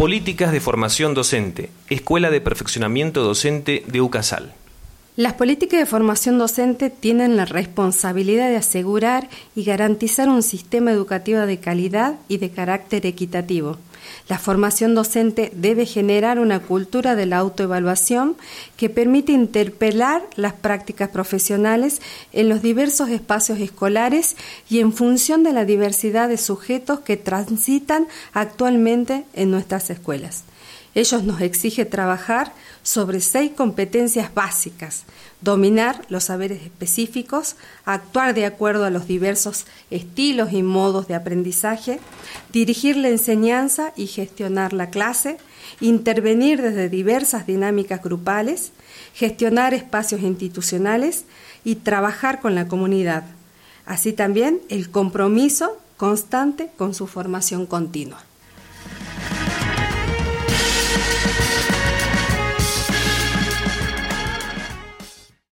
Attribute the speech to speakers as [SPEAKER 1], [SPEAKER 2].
[SPEAKER 1] Políticas de Formación Docente, Escuela de Perfeccionamiento Docente de UCASAL.
[SPEAKER 2] Las políticas de formación docente tienen la responsabilidad de asegurar y garantizar un sistema educativo de calidad y de carácter equitativo. La formación docente debe generar una cultura de la autoevaluación que permite interpelar las prácticas profesionales en los diversos espacios escolares y en función de la diversidad de sujetos que transitan actualmente en nuestras escuelas. Ellos nos exige trabajar sobre seis competencias básicas, dominar los saberes específicos, actuar de acuerdo a los diversos estilos y modos de aprendizaje, dirigir la enseñanza y gestionar la clase, intervenir desde diversas dinámicas grupales, gestionar espacios institucionales y trabajar con la comunidad. Así también el compromiso constante con su formación continua.